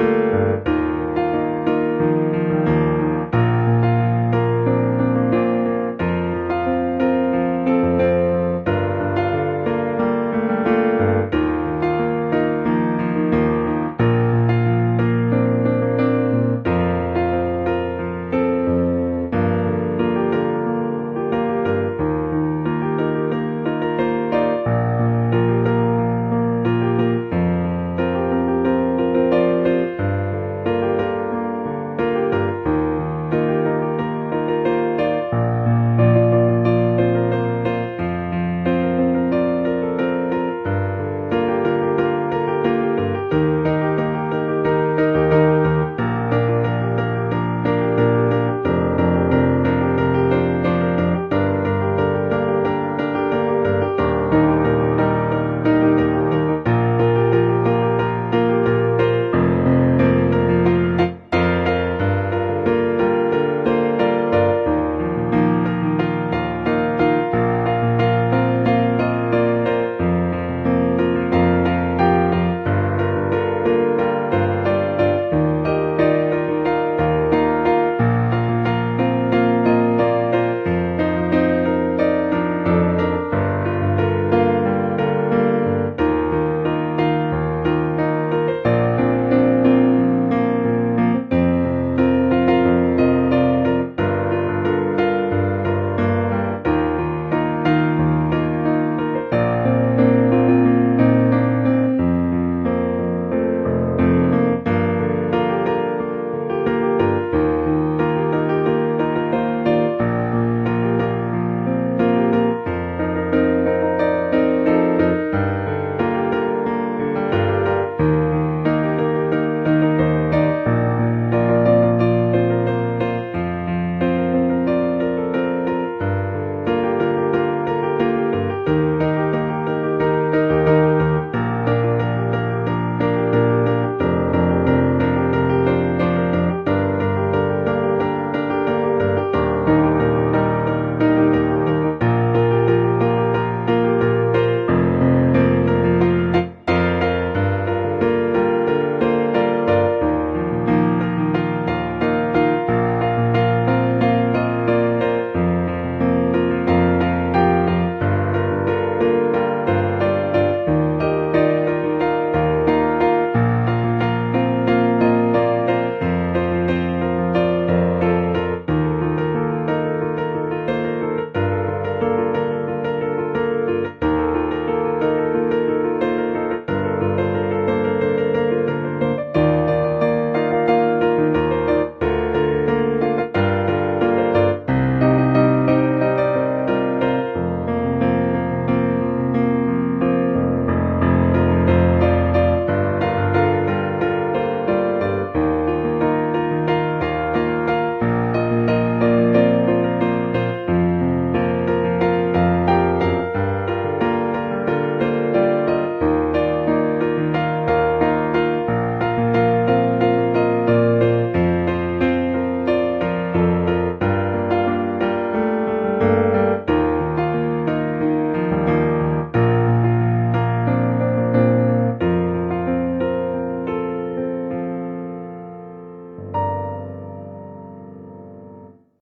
Música